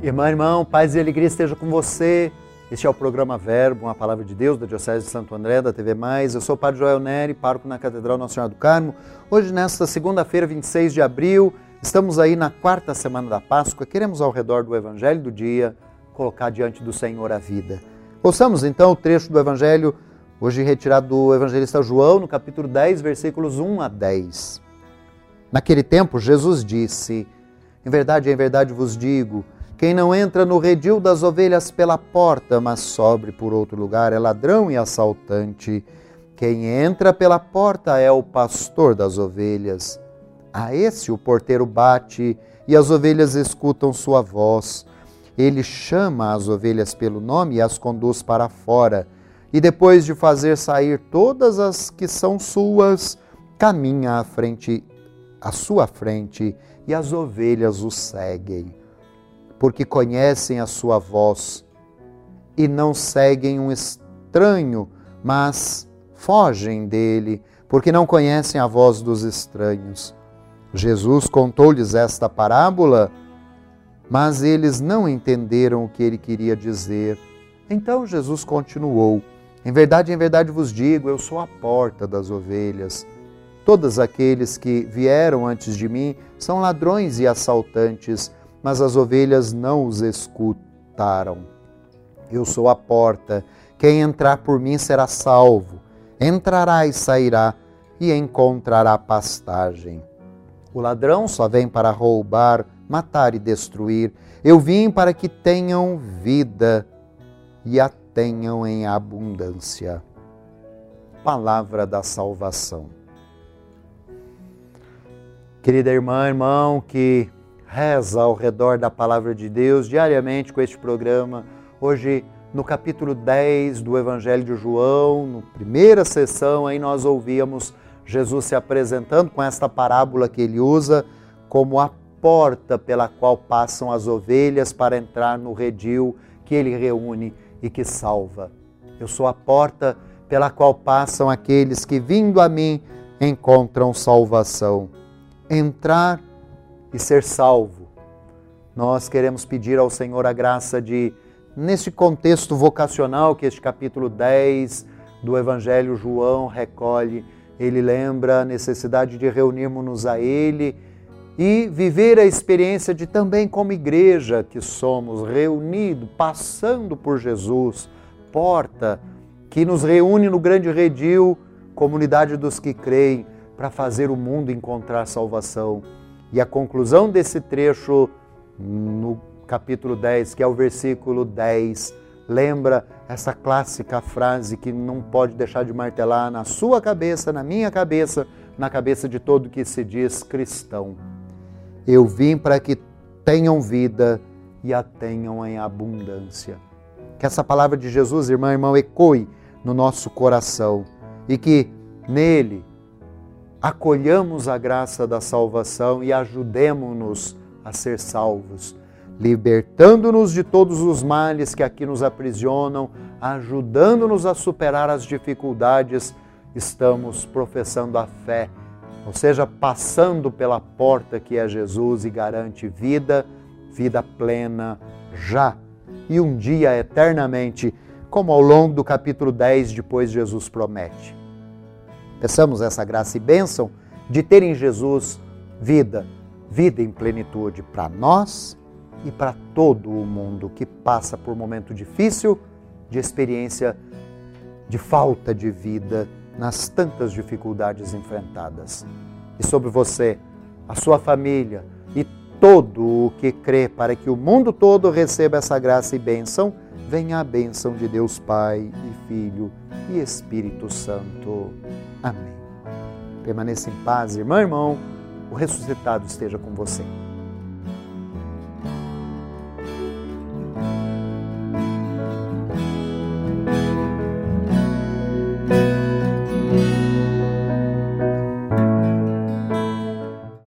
Irmã, irmão, paz e alegria esteja com você. Este é o programa Verbo, uma palavra de Deus da Diocese de Santo André, da TV Mais. Eu sou o Padre Joel Neri, pároco na Catedral Nossa Senhora do Carmo. Hoje, nesta segunda-feira, 26 de abril, estamos aí na quarta semana da Páscoa. Queremos, ao redor do Evangelho do dia, colocar diante do Senhor a vida. Ouçamos então o trecho do Evangelho, hoje retirado do evangelista João, no capítulo 10, versículos 1 a 10. Naquele tempo, Jesus disse: Em verdade, em verdade vos digo quem não entra no redil das ovelhas pela porta, mas sobre por outro lugar, é ladrão e assaltante. Quem entra pela porta é o pastor das ovelhas. A esse o porteiro bate e as ovelhas escutam sua voz. Ele chama as ovelhas pelo nome e as conduz para fora. E depois de fazer sair todas as que são suas, caminha à frente, à sua frente, e as ovelhas o seguem porque conhecem a sua voz e não seguem um estranho, mas fogem dele, porque não conhecem a voz dos estranhos. Jesus contou-lhes esta parábola, mas eles não entenderam o que ele queria dizer. Então Jesus continuou: Em verdade, em verdade vos digo, eu sou a porta das ovelhas. Todos aqueles que vieram antes de mim são ladrões e assaltantes mas as ovelhas não os escutaram. Eu sou a porta, quem entrar por mim será salvo. Entrará e sairá e encontrará pastagem. O ladrão só vem para roubar, matar e destruir. Eu vim para que tenham vida e a tenham em abundância. Palavra da salvação. Querida irmã, irmão, que reza ao redor da palavra de Deus diariamente com este programa. Hoje, no capítulo 10 do Evangelho de João, na primeira sessão, aí nós ouvíamos Jesus se apresentando com esta parábola que ele usa como a porta pela qual passam as ovelhas para entrar no redil que ele reúne e que salva. Eu sou a porta pela qual passam aqueles que, vindo a mim, encontram salvação. Entrar e ser salvo. Nós queremos pedir ao Senhor a graça de, nesse contexto vocacional que este capítulo 10 do Evangelho João recolhe, ele lembra a necessidade de reunirmos-nos a Ele e viver a experiência de também como igreja que somos, reunido, passando por Jesus, porta que nos reúne no grande redil, comunidade dos que creem, para fazer o mundo encontrar salvação. E a conclusão desse trecho, no capítulo 10, que é o versículo 10, lembra essa clássica frase que não pode deixar de martelar na sua cabeça, na minha cabeça, na cabeça de todo que se diz cristão. Eu vim para que tenham vida e a tenham em abundância. Que essa palavra de Jesus, irmã e irmão, ecoe no nosso coração e que nele acolhamos a graça da salvação e ajudemos-nos a ser salvos, libertando-nos de todos os males que aqui nos aprisionam, ajudando-nos a superar as dificuldades, estamos professando a fé, ou seja, passando pela porta que é Jesus e garante vida, vida plena já e um dia eternamente, como ao longo do capítulo 10 depois Jesus promete. Peçamos essa graça e bênção de ter em Jesus vida, vida em plenitude para nós e para todo o mundo que passa por momento difícil de experiência de falta de vida nas tantas dificuldades enfrentadas. E sobre você, a sua família e todo o que crê para que o mundo todo receba essa graça e bênção, venha a bênção de Deus Pai e Filho e Espírito Santo. Amém. Permaneça em paz, irmão, irmão. O ressuscitado esteja com você.